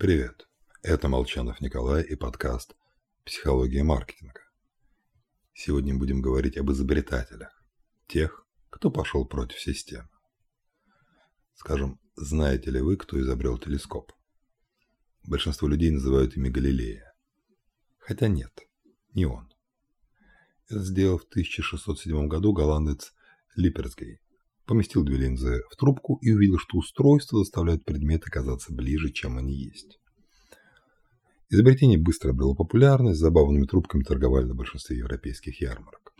Привет, это Молчанов Николай и подкаст «Психология маркетинга». Сегодня будем говорить об изобретателях, тех, кто пошел против системы. Скажем, знаете ли вы, кто изобрел телескоп? Большинство людей называют ими Галилея. Хотя нет, не он. Это сделал в 1607 году голландец Липерсгей. Поместил две линзы в трубку и увидел, что устройство заставляет предметы казаться ближе, чем они есть. Изобретение быстро обрело популярность, забавными трубками торговали на большинстве европейских ярмарок.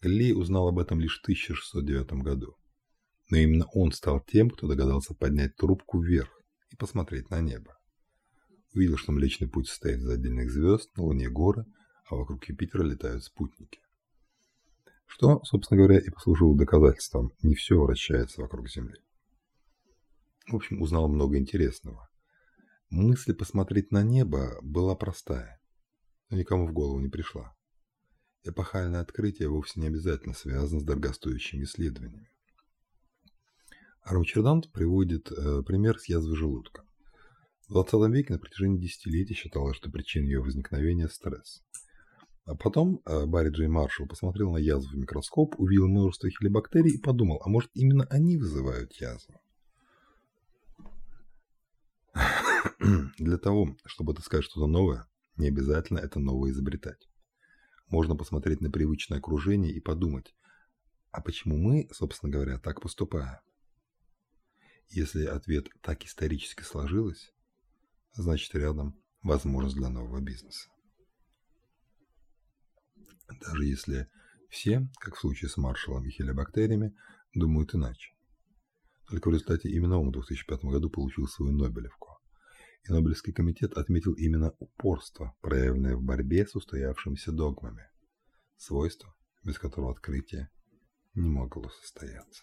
Галилей узнал об этом лишь в 1609 году. Но именно он стал тем, кто догадался поднять трубку вверх и посмотреть на небо. Увидел, что Млечный Путь состоит из отдельных звезд, на Луне горы, а вокруг Юпитера летают спутники. Что, собственно говоря, и послужило доказательством, не все вращается вокруг Земли. В общем, узнал много интересного. Мысль посмотреть на небо была простая, но никому в голову не пришла. Эпохальное открытие вовсе не обязательно связано с дорогостоящими исследованиями. Армчердант приводит э, пример с язвой желудка. В 20 веке на протяжении десятилетий считалось, что причиной ее возникновения – стресс. А потом э, Барри Джей Маршалл посмотрел на язву в микроскоп, увидел множество хелибактерий и подумал, а может именно они вызывают язву? Для того, чтобы отыскать что-то новое, не обязательно это новое изобретать. Можно посмотреть на привычное окружение и подумать, а почему мы, собственно говоря, так поступаем? Если ответ так исторически сложилось, значит рядом возможность для нового бизнеса. Даже если все, как в случае с маршалом и хелиобактериями, думают иначе. Только в результате именно он в 2005 году получил свою Нобелевку и Нобелевский комитет отметил именно упорство, проявленное в борьбе с устоявшимися догмами, свойство, без которого открытие не могло состояться.